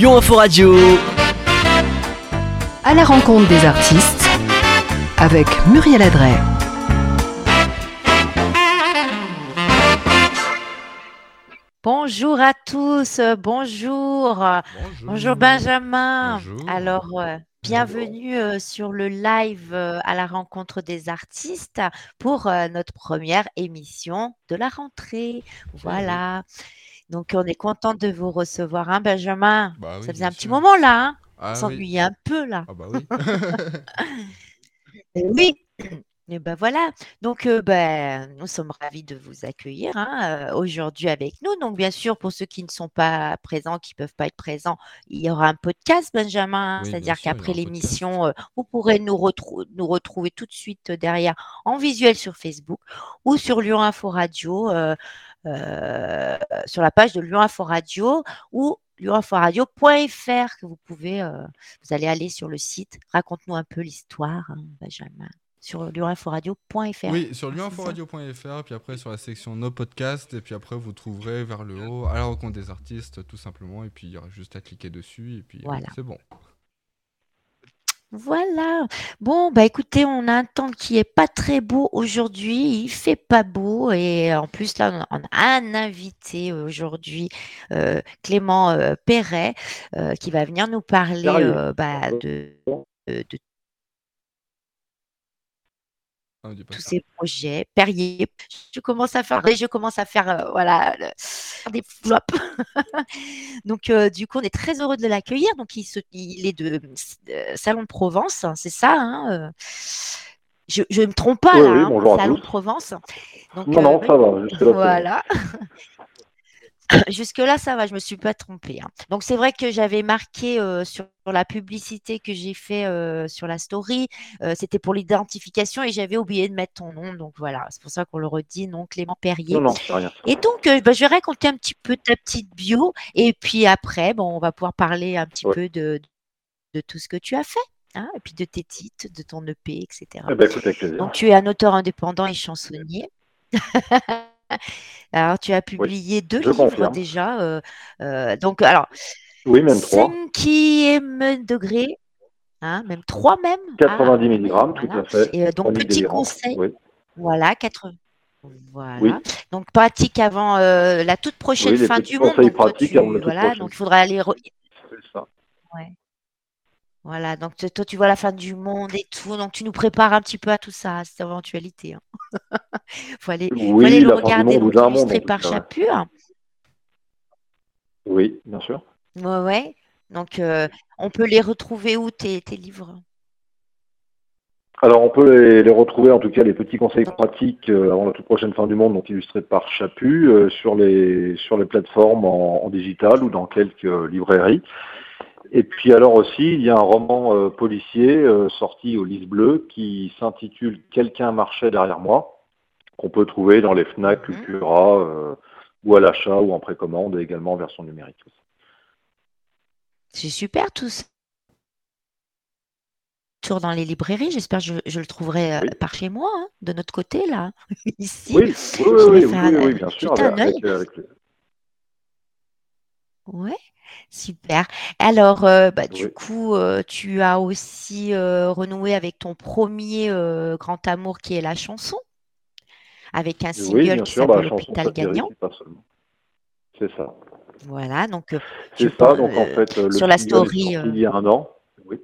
Lyon Info Radio. À la rencontre des artistes avec Muriel Adret. Bonjour à tous, euh, bonjour. Bonjour, Benjamin. Bonjour. Alors, euh, bienvenue euh, sur le live euh, à la rencontre des artistes pour euh, notre première émission de la rentrée. Voilà. Donc, on est content de vous recevoir, hein, Benjamin? Bah oui, Ça faisait un petit moment là, hein? Ah on oui. s'ennuyait un peu là. Ah bah oui. Eh Oui. Et ben voilà. Donc, euh, ben, nous sommes ravis de vous accueillir hein, euh, aujourd'hui avec nous. Donc, bien sûr, pour ceux qui ne sont pas présents, qui ne peuvent pas être présents, il y aura un podcast, Benjamin. hein, Oui, C'est-à-dire qu'après l'émission, euh, vous pourrez nous, retrou- nous retrouver tout de suite derrière en visuel sur Facebook ou sur Lyon Info Radio, euh, euh, sur la page de Lyon Info Radio ou lioinforadio.fr que vous pouvez, euh, vous allez aller sur le site. Raconte-nous un peu l'histoire, hein, Benjamin sur liorinforadio.fr. Oui, sur ah, liorinforadio.fr, puis après sur la section nos podcasts, et puis après vous trouverez vers le haut à la rencontre des artistes, tout simplement, et puis il y aura juste à cliquer dessus, et puis euh, voilà. c'est bon. Voilà. Bon, bah écoutez, on a un temps qui est pas très beau aujourd'hui. Il fait pas beau et en plus là, on a un invité aujourd'hui, euh, Clément euh, Perret, euh, qui va venir nous parler euh, bah, de, de- de Ah, tous ça. ces projets. Perrier, je commence à faire, je commence à faire, euh, voilà, le- des flops. Donc, euh, du coup, on est très heureux de l'accueillir. Donc, il, se, il est de, euh, Salon de Provence, hein, c'est ça. hein, euh. je ne me trompe pas Oui, là, oui, hein, Salon de Provence. Donc, Non, non, euh, ça va. Voilà. Jusque-là, ça va, je me suis pas trompée. hein. Donc, c'est vrai que j'avais marqué euh, sur la publicité que j'ai fait euh, sur la story, euh, c'était pour l'identification et j'avais oublié de mettre ton nom. Donc, voilà, c'est pour ça qu'on le redit, non, Clément Perrier. Non, non, c'est rien. Et donc, bah, je vais raconter un petit peu ta petite bio et puis après, bon, on va pouvoir parler un petit Ouais. peu de, de tout ce que tu as fait, hein, et puis de tes titres, de ton EP, etc. Eh ben, écoute, avec plaisir. Donc, tu es un auteur indépendant et chansonnier. Alors, tu as publié deux livres confirme. déjà. euh, euh, donc, alors, Oui, même 3. cinquième degré, hein, même trois même? Ah, 90 oui, mg, tout à fait. Et euh, donc, petit conseil. Oui. Voilà, 80. Voilà. Oui. Donc, pratique avant euh, la toute prochaine Oui, fin du monde. Donc, tu- voilà, prochaine. donc il faudra aller. re-. Voilà, donc toi, tu vois la fin du monde et tout. Donc, tu nous prépares un petit peu à tout ça, à cette éventualité. hein. faut aller, faut Oui, aller le la fin du regarder, monde donc ou d'un monde, illustré en tout par cas, ouais. Chapure. Oui, bien sûr. Ouais, ouais. Donc, euh, on peut les retrouver où tes, tes livres? Alors, on peut les, les retrouver, en tout cas, les petits conseils pratiques euh, avant la toute prochaine fin du monde, donc illustrés par Chapu, euh, sur, les, sur les plateformes en, en digital ou dans quelques librairies. Et puis alors aussi, il y a un roman euh, policier euh, sorti au Lys Bleu qui s'intitule Quelqu'un marchait derrière moi, qu'on peut trouver dans les FNAC, Mhm. Cultura, euh, ou à l'achat ou en précommande, et également en version numérique. C'est super tout ça. Toujours dans les librairies, j'espère que je, je le trouverai Oui. par chez moi, hein, de notre côté, là, ici. Oui, oui, oui, oui, un- bien sûr, avec, avec, avec- Ouais, super. Alors, euh, bah, du Oui. coup, euh, tu as aussi euh, renoué avec ton premier euh, grand amour qui est la chanson, avec un Oui, single bien qui sûr, bah, s'appelle chanson Hôpital satirique, Gagnant. pas seulement. C'est ça. Voilà, donc euh, tu C'est ça, donc en euh, fait, euh, le sur la single est story, sorti euh, il y a un an. Oui.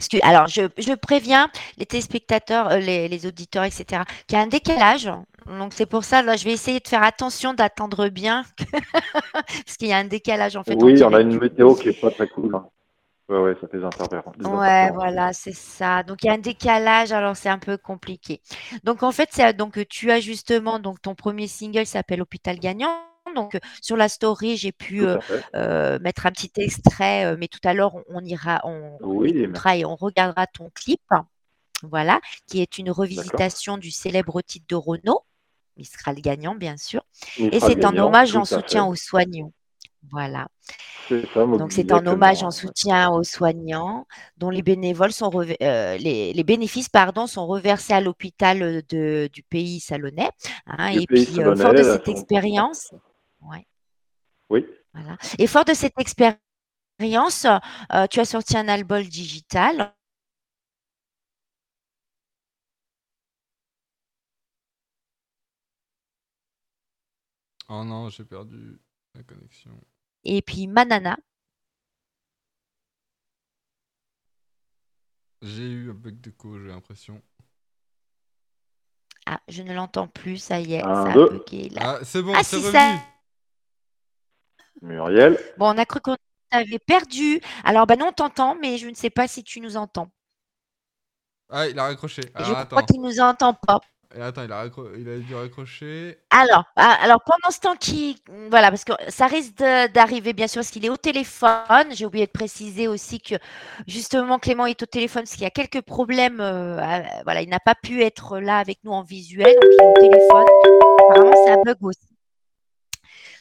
Excu- Alors, je, je préviens les téléspectateurs, euh, les, les auditeurs, etc., qu'il y a un décalage. Donc, c'est pour ça, là, je vais essayer de faire attention d'attendre bien, parce qu'il y a un décalage, en fait, oui, on a une météo qui est pas très cool. hein. Ouais, ouais, ça fait des interférences. des Ouais, interférences. voilà, c'est ça. Donc, il y a un décalage, alors c'est un peu compliqué. Donc, en fait, donc tu as justement donc ton premier single s'appelle Hôpital Gagnant. Donc, sur la story, j'ai pu euh, euh, mettre un petit extrait, euh, mais tout à l'heure, on, ira, on, Oui, et on regardera ton clip. Voilà, qui est une revisitation du célèbre titre de Renaud, Mistral gagnant, bien sûr. Et c'est en hommage, en soutien fait. aux soignants. Voilà. Ça, Donc, c'est en hommage, en soutien aux soignants, dont les bénévoles sont rever- euh, les, les bénéfices pardon, sont reversés à l'hôpital euh, du pays salonnais. hein. Et pays puis, euh, fort de cette expérience, ouais, Oui. Voilà. Et fort de cette expérience, euh, tu as sorti un album digital. Oh non, j'ai perdu la connexion. Et puis Manana. J'ai eu un bug de co, j'ai l'impression. Ah, je ne l'entends plus, ça y est, Un, ça a deux. bugué là. Ah, c'est bon, Ah, c'est si, revenu. ça- Muriel, Bon, on a cru qu'on t'avait perdu. Alors, bah non, on t'entend, mais je ne sais pas si tu nous entends. Ah, il a raccroché. Je attends. crois qu'il nous entend pas. Attends, il a, dû raccrocher. Alors, ah, alors pendant ce temps qui, voilà, parce que ça risque d'arriver bien sûr, parce qu'il est au téléphone. J'ai oublié de préciser aussi que justement Clément est au téléphone parce qu'il y a quelques problèmes. euh, voilà, il n'a pas pu être là avec nous en visuel, donc il est au téléphone. Apparemment, ça bug aussi.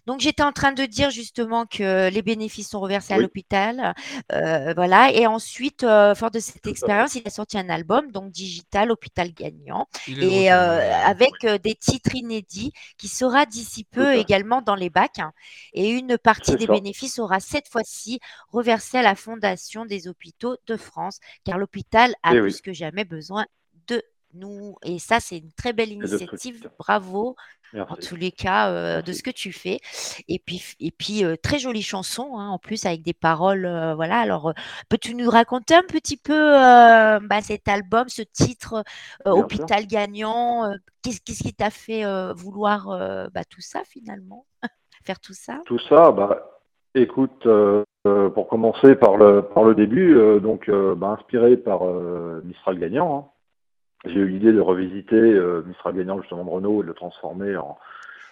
Donc j'étais en train de dire justement que les bénéfices sont reversés à l'hôpital, euh, voilà. Et ensuite, euh, fort de cette expérience, il a sorti un album, donc digital, hôpital gagnant et euh, avec des titres inédits qui sera d'ici peu également dans les bacs. hein. Et une partie des ça. bénéfices sera cette fois-ci reversée à la Fondation des hôpitaux de France, car l'hôpital a Eh plus oui. que jamais besoin nous. Et ça, c'est une très belle initiative. Bravo en tous les cas euh, de ce que tu fais. Et puis, et puis euh, très jolie chanson, hein, en plus avec des paroles. euh, voilà. Alors, peux-tu nous raconter un petit peu bah, cet album, ce titre, sûr. Hôpital gagnant Qu'est-ce qui t'a fait vouloir bah, tout ça finalement Faire tout ça? Tout ça, bah, écoute, pour commencer par le, par le début, donc bah, inspiré par Mistral gagnant, hein, j'ai eu l'idée de revisiter euh, Mistral gagnant justement de Renault et de le transformer en,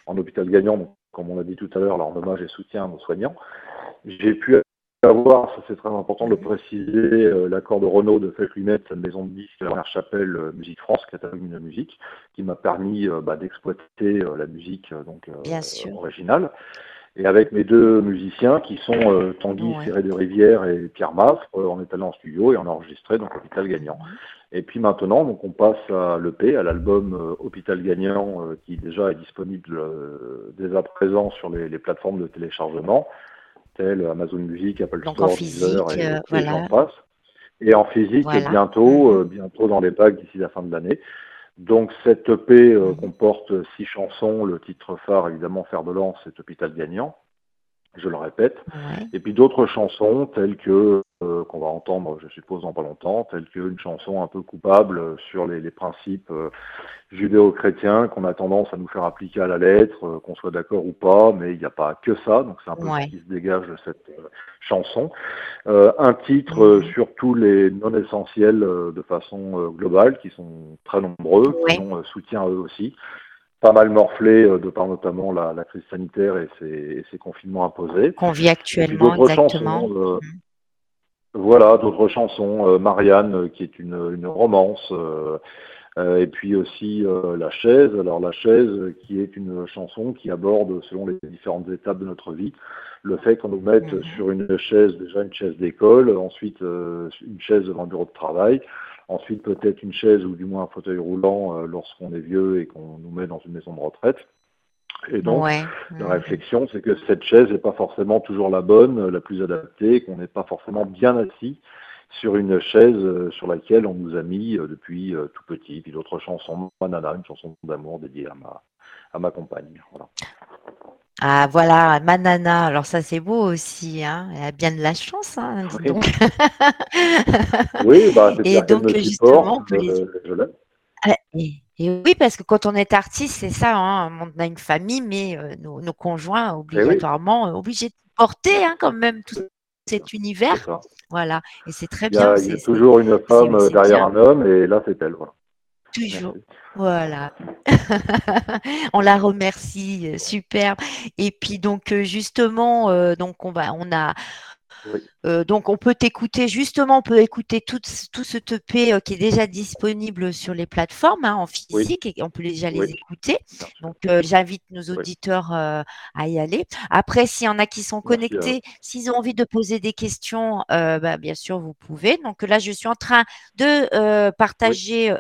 en hôpital gagnant, donc, comme on a dit tout à l'heure, là, en hommage et soutien à nos soignants. J'ai pu avoir, ça c'est très important de le préciser, euh, l'accord de Renault de fait lui-même, sa maison de disques, la première chapelle euh, Musique France, catalogue de musique, qui m'a permis bah, d'exploiter la musique donc, originale. Et avec mes deux musiciens qui sont euh, Tanguy Ouais. Ferré de Rivière et Pierre Maffre, euh, on est allé en studio et on a enregistré donc Hôpital Gagnant. Et puis maintenant, donc on passe à l'EP, à l'album euh, Hôpital Gagnant, euh, qui déjà est disponible dès à présent sur les, les plateformes de téléchargement, telles Amazon Music, Apple Donc Store, Deezer et, euh, et voilà. j'en passe. Et en physique, Voilà. bientôt, bientôt dans les packs d'ici la fin de l'année. Donc cette EP euh, comporte six chansons, le titre phare évidemment Fer de lance, c'est Hôpital Gagnant, je le répète. Ouais. Et puis d'autres chansons telles que euh, qu'on va entendre, je suppose, dans pas longtemps, telles qu'une chanson un peu coupable sur les, les principes euh, judéo-chrétiens qu'on a tendance à nous faire appliquer à la lettre, euh, qu'on soit d'accord ou pas, mais il n'y a pas que ça, donc c'est un peu Ouais. ce qui se dégage de cette chanson. Euh, un titre Mhm. sur tous les non essentiels euh, de façon euh, globale, qui sont très nombreux, Ouais. qui ont euh, soutien à eux aussi pas mal morflé euh, de par notamment la, la crise sanitaire et ses, et ses confinements imposés. Qu'on vit actuellement, d'autres exactement. chansons, euh, Mhm. voilà, d'autres chansons, euh, Marianne, qui est une, une romance, euh, et puis aussi La chaise. Alors La chaise, qui est une chanson qui aborde, selon les différentes étapes de notre vie, le fait qu'on nous mette Mhm. sur une chaise, déjà une chaise d'école, ensuite une chaise devant le bureau de travail, ensuite peut-être une chaise ou du moins un fauteuil roulant euh, lorsqu'on est vieux et qu'on nous met dans une maison de retraite. Et donc, ouais. la réflexion, c'est que cette chaise n'est pas forcément toujours la bonne, la plus adaptée, qu'on n'est pas forcément bien assis sur une chaise euh, sur laquelle on nous a mis euh, depuis tout petit. Puis d'autres chansons, Manana, une chanson d'amour dédiée à ma, à ma compagne. Voilà. Ah voilà, Manana. Alors ça c'est beau aussi, hein. Elle a bien de la chance, hein, dis Oui. donc. Oui, bah, Et donc, me justement, supporte, les- euh, je. Ah, Et, et oui, parce que quand on est artiste, c'est ça, hein, on a une famille, mais euh, nos, nos conjoints obligatoirement euh, obligés de porter hein, quand même tout cet univers. Voilà, et c'est très Il y a, bien. il y a toujours une femme derrière bien. un homme, et là, c'est elle. Voilà. Toujours. Voilà. on la remercie, euh, super. Et puis donc euh, justement, euh, donc on va, on a, Oui. euh, donc on peut t'écouter. Justement, on peut écouter tout, ce- tout ce TP euh, qui est déjà disponible sur les plateformes hein, en physique et on peut déjà les Oui. écouter. Donc euh, j'invite nos auditeurs euh, à y aller. Après, s'il y en a qui sont connectés, s'ils ont envie de poser des questions, bah, bien sûr vous pouvez. Donc là, je suis en train de partager.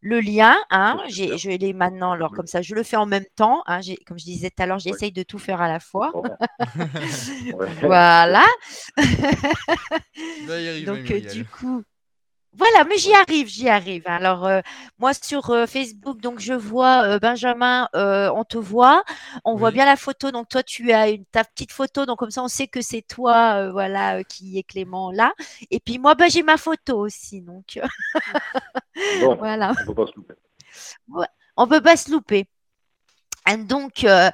Le lien. Hein, j'ai, je l'ai maintenant, alors comme ça, je le fais en même temps. Hein, j'ai, comme je disais tout à l'heure, j'essaye de tout faire à la fois. Ouais. Voilà. Donc, euh, du coup, voilà, mais j'y arrive, j'y arrive. Alors, euh, moi, sur euh, Facebook, donc, je vois euh, Benjamin, on te voit, on voit bien la photo. Donc, toi, tu as une, ta petite photo, donc, comme ça, on sait que c'est toi, voilà, qui est Clément là. Et puis, moi, ben, j'ai ma photo aussi. Donc, Bon, voilà. on peut pas se louper. on peut pas se louper. Et Donc, euh,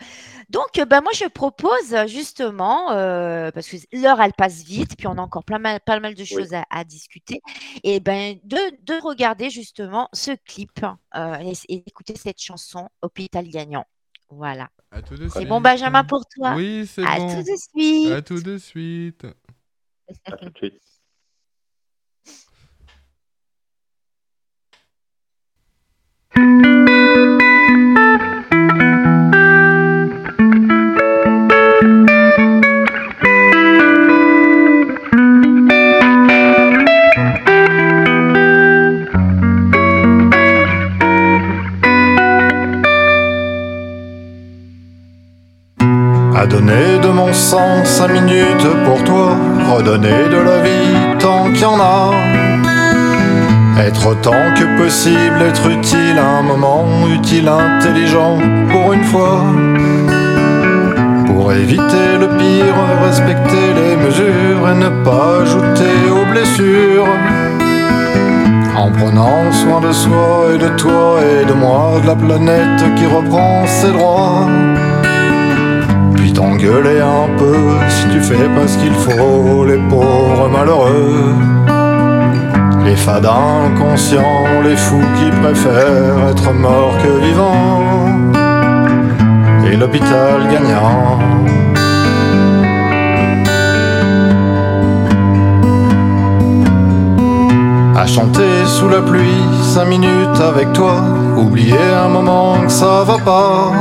donc ben moi, je propose euh, justement, euh, parce que l'heure, elle passe vite, puis on a encore plein mal, pas mal de choses à, à discuter, et ben de, de regarder justement ce clip euh, et, et d'écouter cette chanson Hôpital Gagnant. Voilà. À tout de C'est suite. bon, Benjamin, pour toi? Oui, c'est À bon. tout de suite. À tout de suite. À tout de suite. 105 minutes pour toi, redonner de la vie tant qu'il y en a. Être autant que possible, être utile un moment, utile, intelligent pour une fois. Pour éviter le pire, respecter les mesures et ne pas ajouter aux blessures. En prenant soin de soi et de toi et de moi, de la planète qui reprend ses droits. T'engueuler un peu si tu fais pas ce qu'il faut, les pauvres malheureux. Les fadins inconscients, les fous qui préfèrent être morts que vivants. Et l'hôpital gagnant. À chanter sous la pluie, cinq minutes avec toi, oublier un moment que ça va pas.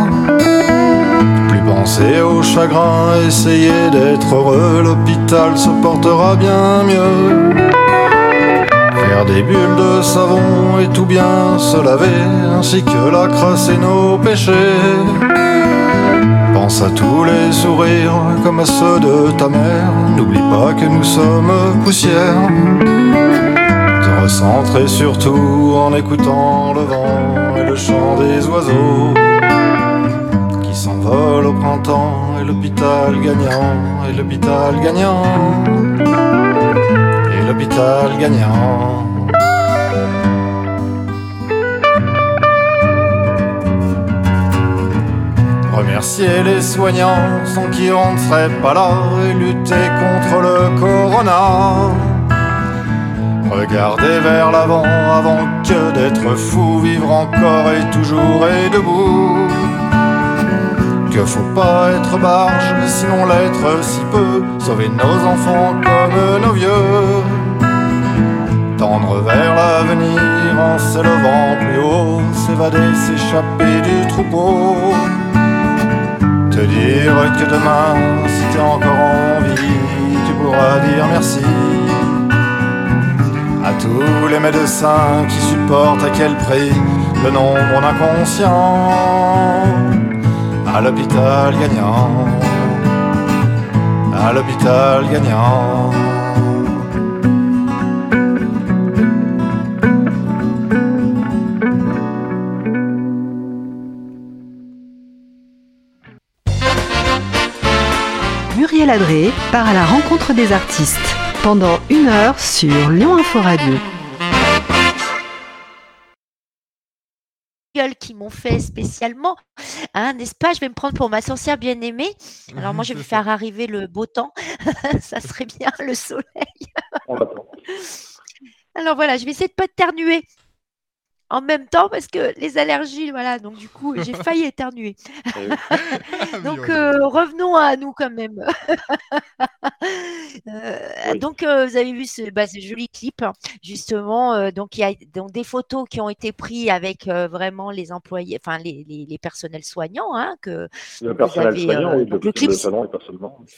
Plus penser au chagrin, essayer d'être heureux, l'hôpital se portera bien mieux. Faire des bulles de savon et tout bien se laver, ainsi que la crasse et nos péchés. Pense à tous les sourires comme à ceux de ta mère, n'oublie pas que nous sommes poussière. Te recentrer surtout en écoutant le vent et le chant des oiseaux s'envole au printemps et l'hôpital gagnant et l'hôpital gagnant et l'hôpital gagnant. Remercier les soignants sans qui on ne serait pas là et lutter contre le corona. Regarder vers l'avant avant que d'être fou, vivre encore et toujours et debout. Que faut pas être barge, sinon l'être si peu, sauver nos enfants comme nos vieux. Tendre vers l'avenir en s'élevant plus haut, s'évader, s'échapper du troupeau. Te dire que demain, si t'es encore en vie, tu pourras dire merci à tous les médecins qui supportent à quel prix le nombre d'inconscients. À l'hôpital gagnant, à l'hôpital gagnant. Muriel Adré part à la rencontre des artistes pendant une heure sur Lyon Info Radio. Gueule qui m'ont fait spécialement, hein, n'est-ce pas? Je vais me prendre pour ma sorcière bien-aimée. Alors moi, je vais faire arriver le beau temps. ça serait bien, le soleil. Alors voilà, je vais essayer de pas éternuer en même temps parce que les allergies, voilà. Donc du coup, j'ai failli éternuer. Eh. Donc euh, revenons à nous quand même. Euh. Donc, euh, vous avez vu ce, bah, ce joli clip, hein, justement. donc, il y a donc des photos qui ont été prises avec vraiment les employés, enfin les, les, les personnels soignants, hein, que Le personnel avez, soignant, oui, donc de le clip, de salon et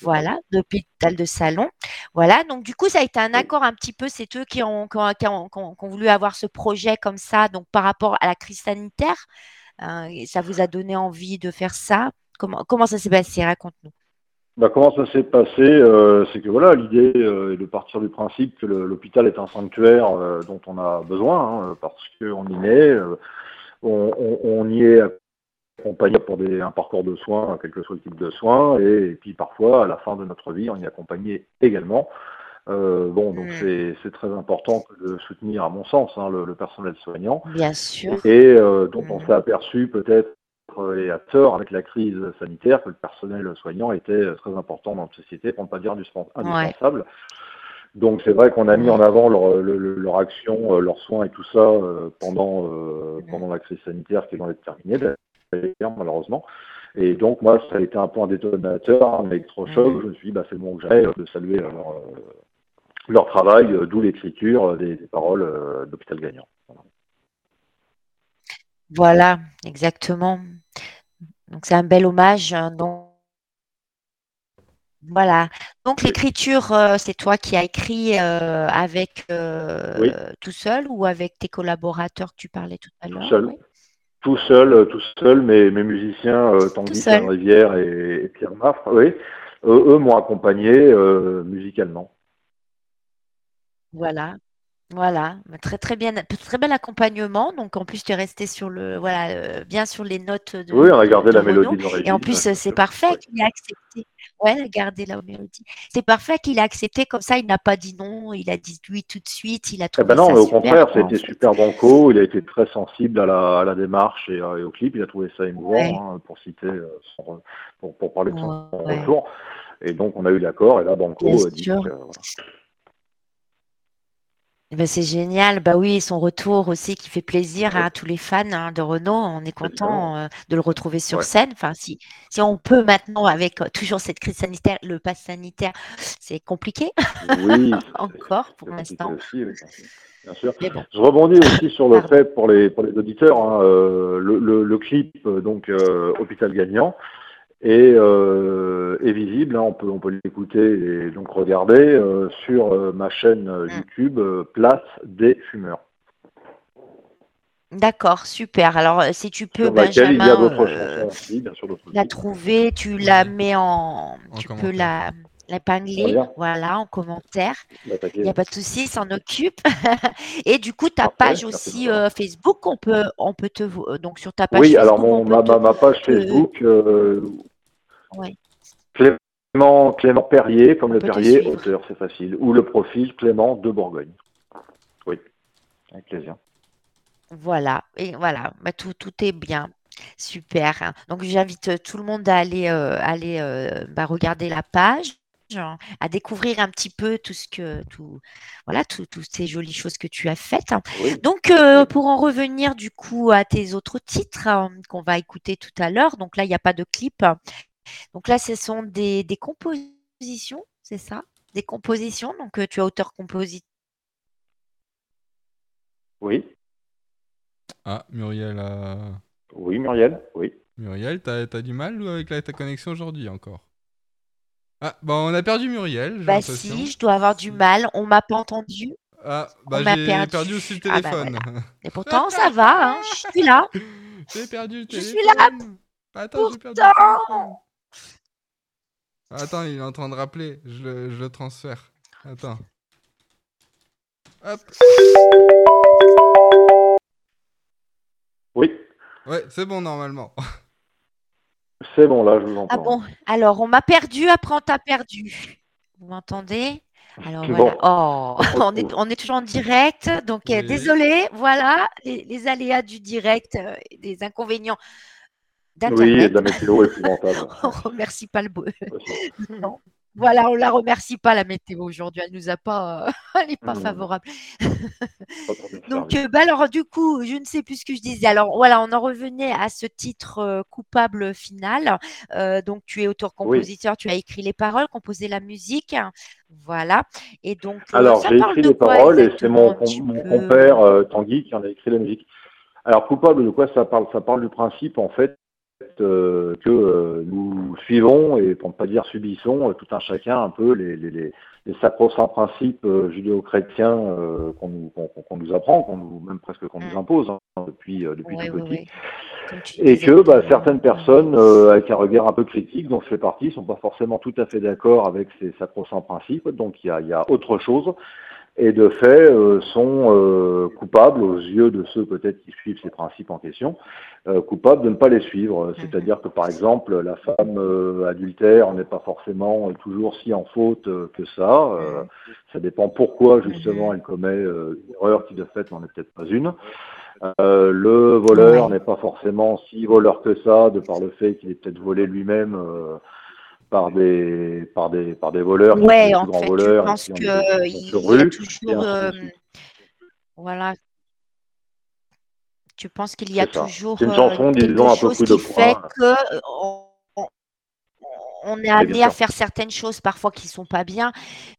voilà, d'hôpital de salon. Voilà, donc du coup, ça a été un accord un petit peu, c'est eux qui ont, qui ont, qui ont- qui ont- qui ont voulu avoir ce projet comme ça, donc par rapport à la crise sanitaire. et ça vous a donné envie de faire ça? Comment, ça s'est passé? Raconte-nous. Bah, comment ça s'est passé? Euh, C'est que voilà, l'idée euh, est de partir du principe que l'hôpital est un sanctuaire euh, dont on a besoin, hein, parce qu'on y est, euh, on, y est accompagné pour un parcours de soins, quel que soit le type de soins, et puis parfois, à la fin de notre vie, on y est accompagné également. Euh, bon, donc Mm. c'est c'est très important de soutenir, à mon sens, hein, le, le personnel soignant. Bien sûr. et euh, dont on Mhm. s'est aperçu peut-être et à tort avec la crise sanitaire que le personnel soignant était euh, très important dans notre société, pour ne pas dire indispen- indispensable. Donc c'est vrai qu'on a mis en avant leur, le- le- leur action, euh, leurs soins et tout ça euh, pendant, euh, Mhm. pendant la crise sanitaire qui est loin d'être terminée, d'ailleurs, malheureusement. Et donc moi, ça a été un point détonateur, un électrochoc. Mhm. Je me suis dit, bah, c'est moment que j'arrête de saluer leur, leur travail, euh, d'où l'écriture euh, des, des paroles euh, d'Hôpital Gagnant. Voilà. Voilà, exactement. Donc, c'est un bel hommage. hein, Donc, voilà. Donc, l'écriture, euh, c'est toi qui as écrit euh, avec euh, Oui. tout seul ou avec tes collaborateurs que tu parlais tout à l'heure? seul. Oui. Tout seul, tout seul, mes, mes musiciens, Tanguy seul. Rivière et, et Pierre Maffre, oui, eux, eux m'ont accompagné musicalement. Voilà. Voilà, très très bien, très bel accompagnement. Donc en plus tu es resté sur le voilà euh, bien sur les notes de, Oui, on a de- gardé de la Renaud. mélodie d'origine. Et en plus c'est parfait Ouais. qu'il ait accepté. Ouais, garder la mélodie. C'est parfait qu'il ait accepté comme ça. Il n'a pas dit non. Il a dit oui tout de suite. Il a Eh trouvé ben non, ça mais au super, contraire, a fait. super banco. Il a été très sensible à la, à la démarche et, euh, et au clip. Il a trouvé ça émouvant, Ouais. hein, pour citer, euh, son pour, pour parler de son Ouais. retour. Et donc, on a eu l'accord. Et là, Banco Bien a dit sûr. que, voilà. Eh ben, c'est génial. Bah oui, son retour aussi qui fait plaisir à tous les fans hein, de Renault. On est content euh, de le retrouver sur Ouais. scène. Enfin, si, si on peut maintenant, avec euh, toujours cette crise sanitaire, le pass sanitaire, c'est compliqué Oui, encore pour l'instant. oui, bien sûr. Bon, Je rebondis aussi sur le Pardon. fait pour les pour les auditeurs, hein, euh, le, le, le clip donc Hôpital Gagnant euh, est visible, hein, on peut on peut l'écouter et donc regarder euh, sur euh, ma chaîne Mm. YouTube euh, Place des fumeurs, d'accord, super. Alors, si tu peux, laquelle il y a Benjamin, euh, aussi, bien sûr la trouver, tu la mets en, En tu peux la bien. voilà, en commentaire. L'attaquer. Il n'y a pas de souci, il s'en occupe. Et du coup, ta Parfait, page aussi euh, Facebook, on peut, on peut te, euh, donc sur ta page Oui, Facebook, alors mon, ma, te- ma, page Facebook, euh, Ouais. Clément, Clément Perrier, comme le On Perrier, auteur, c'est facile, ou le profil Clément de Bourgogne. Oui, avec plaisir. Voilà, et voilà, bah, tout, tout est bien. Super. Donc, j'invite tout le monde à aller, euh, aller bah, regarder la page, à découvrir un petit peu tout ce que, tout, voilà, tout- toutes ces jolies choses que tu as faites. hein. Oui. Donc, euh, pour en revenir du coup à tes autres titres hein, qu'on va écouter tout à l'heure, donc là, il n'y a pas de clip. Donc là, ce sont des, des compositions, c'est ça? Des compositions. Donc, euh, tu es auteur-compositeur. Oui, Ah, Muriel, a... oui, Muriel, oui. Muriel, t'as as du mal ou avec la, ta connexion aujourd'hui encore? Ah, bah on a perdu Muriel, Bah si, je dois avoir du mal. On m'a pas entendu. Ah, bah on m'a j'ai perdu. perdu. aussi le Ah, bah, téléphone. Et pourtant, ça va. hein, Je suis là. j'ai perdu le Je suis là, Attends, j'ai perdu le pourtant. téléphone. Attends, il est en train de rappeler. Je le, je le transfère. Attends. Hop. Oui, Ouais, c'est bon normalement. c'est bon, là, je vous Ah entends. bon? Alors, on m'a perdu. Après, on t'a perdu. Vous m'entendez? Alors voilà. bon. Oh, On est, on est toujours en direct. Donc, Oui. désolé. Voilà les, les aléas du direct, euh, des inconvénients Oui, et de la météo épouvantable. on remercie pas le. Non. Voilà, on la remercie pas la météo aujourd'hui, elle nous a pas, elle n'est pas favorable. Donc, euh, bah alors du coup, je ne sais plus ce que je disais. Alors voilà, on en revenait à ce titre euh, coupable final. Euh, donc tu es auteur-compositeur, tu as écrit les paroles, composé la musique. Voilà. Et donc euh, Alors, j'ai écrit les quoi paroles et c'est mon, compère euh, Tanguy qui en a écrit la musique. Alors, coupable de quoi? Ça parle Ça parle du principe, en fait, euh, que euh, nous suivons, et pour ne pas dire subissons, euh, tout un chacun un peu les, les, les, les sacro-saints principes euh, judéo-chrétiens euh, qu'on nous, nous apprend, qu'on nous, même presque qu'on nous impose hein, depuis, euh, depuis Ouais, tout petit. ouais. Et que bah, certaines personnes, euh, avec un regard un peu critique, dont je fais partie, sont pas forcément tout à fait d'accord avec ces sacro-saints principes. Donc il y a, il y a autre chose. Et de fait, euh, sont euh, coupables, aux yeux de ceux peut-être qui suivent ces principes en question, euh, coupables de ne pas les suivre. C'est-à-dire que par exemple, la femme euh, adultère n'est pas forcément toujours si en faute euh, que ça. Euh, ça dépend pourquoi justement Mhm. elle commet une erreur qui de fait n'en est peut-être pas une. Euh, le voleur n'est pas forcément si voleur que ça, de par le fait qu'il est peut-être volé lui-même euh, par des par des par des voleurs, qui Ouais, les en plus grands fait, voleurs et penses qui ont que des euh, des il sur y a toujours, euh, voilà, tu penses qu'il y a toujours une euh, chanson, quelque disons, un peu coup de qui fait que euh, on, on- est amené à faire certaines choses parfois qui sont pas bien,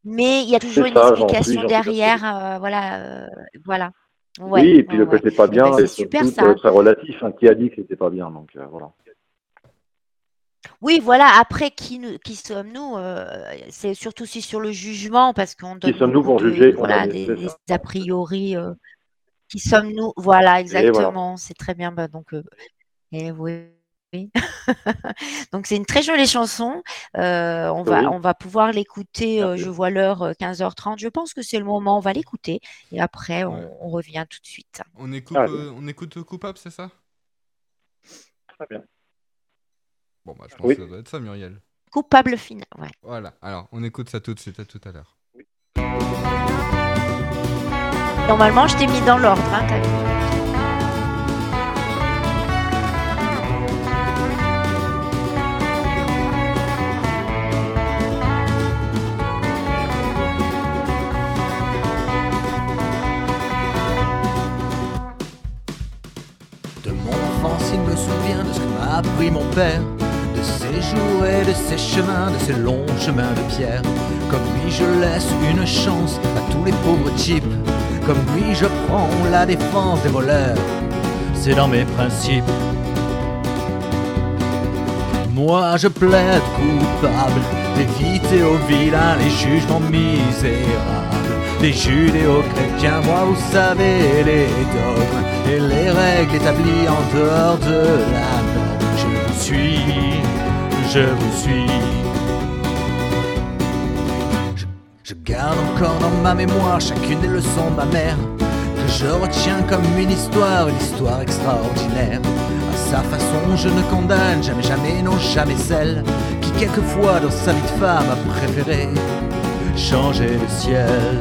mais il y a toujours une ça, explication suis derrière, euh, voilà, euh, voilà. Ouais, Oui, et puis ouais, le ouais. côté pas Eh bien c'est est super surtout ça. euh, très relatif. hein. Qui a dit que c'était pas bien Donc euh, voilà. Oui, voilà. Après, qui, nous, qui sommes-nous euh, C'est surtout aussi sur le jugement, parce qu'on Qui donne sommes-nous beaucoup pour de, juger? Voilà, des, a priori. euh, qui sommes-nous? Voilà, exactement. C'est très bien. Bah, donc, euh, et oui. oui. donc, c'est une très jolie chanson. Euh, on, va, on va pouvoir l'écouter. euh, je vois l'heure euh, 15h30. Je pense que c'est le moment. On va l'écouter. Et après, on, Ouais. on revient tout de suite. On écoute, euh, on écoute coupable, c'est ça? Très bien. Bon, bah, je pense Oui. que ça doit être ça, Muriel. Coupable final. Ouais. Voilà, alors, on écoute ça tout de suite, à tout à l'heure. Normalement, je t'ai mis dans l'ordre. Hein, t'as vu De mon enfance, il me souvient de ce que m'a appris mon père. De ses chemins, de ses longs chemins de pierre. Comme lui, je laisse une chance à tous les pauvres types. Comme lui, je prends la défense des voleurs. C'est dans mes principes. Moi, je plaide coupable d'éviter aux vilains les jugements misérables. Les judéo-chrétiens, moi, vous savez, les dogmes et les règles établies en dehors de la je vous suis. Je, garde encore dans ma mémoire chacune des leçons de ma mère que je retiens comme une histoire, une histoire extraordinaire. À sa façon, je ne condamne jamais, jamais, non jamais celle qui quelquefois dans sa vie de femme a préféré changer le ciel.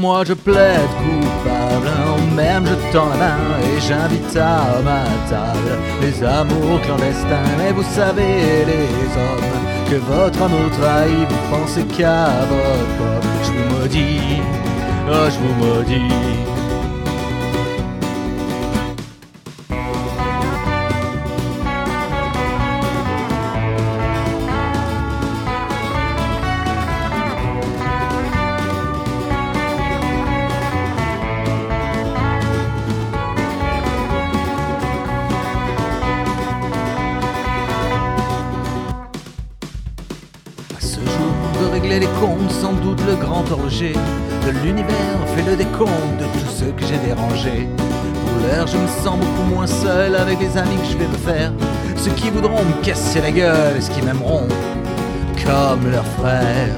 Moi je plaide coupable, même je tends la main et j'invite à ma table les amours clandestins. Mais vous savez, les hommes, que votre amour trahit, vous pensez qu'à votre pomme. Je vous maudis, oh je vous maudis. De l'univers fait le décompte de tout ce que j'ai dérangé. Pour l'heure, je me sens beaucoup moins seul avec les amis que je vais me faire. Ceux qui voudront me casser la gueule et ceux qui m'aimeront comme leurs frères.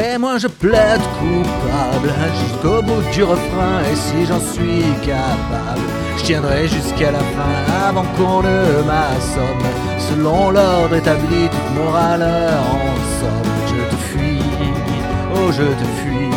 Et moi je plaide coupable jusqu'au bout du refrain Et si j'en suis capable, je tiendrai jusqu'à la fin Avant qu'on ne m'assomme Selon l'ordre établi, toute morale en somme je te fuis.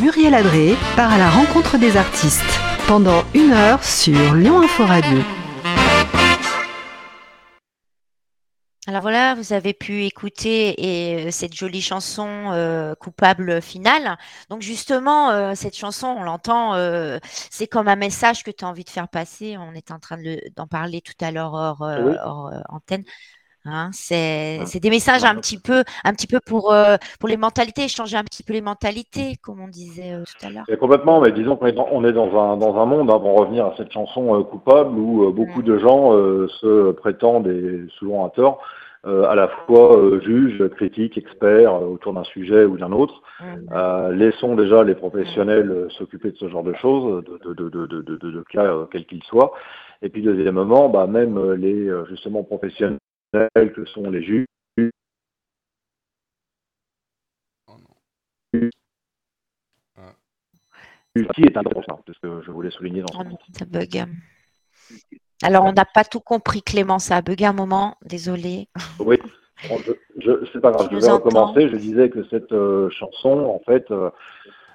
Muriel Adré part à la rencontre des artistes pendant une heure sur Lyon Info Radio. Alors voilà, vous avez pu écouter et, euh, cette jolie chanson euh, coupable finale. Donc justement, euh, cette chanson, on l'entend, euh, c'est comme un message que tu as envie de faire passer. On est en train de d'en parler tout à l'heure hors, Oui. hors, antenne. Hein, c'est des messages un petit peu, un petit peu pour, euh, pour les mentalités, changer un petit peu les mentalités, comme on disait euh, tout à l'heure. Complètement, mais disons qu'on est dans, on est dans un, dans un monde, hein, pour revenir à cette chanson euh, coupable, où euh, beaucoup de gens euh, se prétendent, et souvent à tort, euh, à la fois euh, juges, critiques, experts euh, autour d'un sujet ou d'un autre. Euh, laissons déjà les professionnels s'occuper de ce genre de choses, de, de, de, de, de, de- de cas quels qu'ils soient. Et puis deuxièmement, bah, même les justement professionnels que sont les juges, Oh non. est important, c'est ce que je voulais souligner dans Oh ce non, ça bug. Alors, on n'a pas tout compris, Clément, ça a bugué un moment, désolé. Oui, je, je, c'est pas grave, je vais recommencer. Je disais que cette euh, chanson, en fait, euh,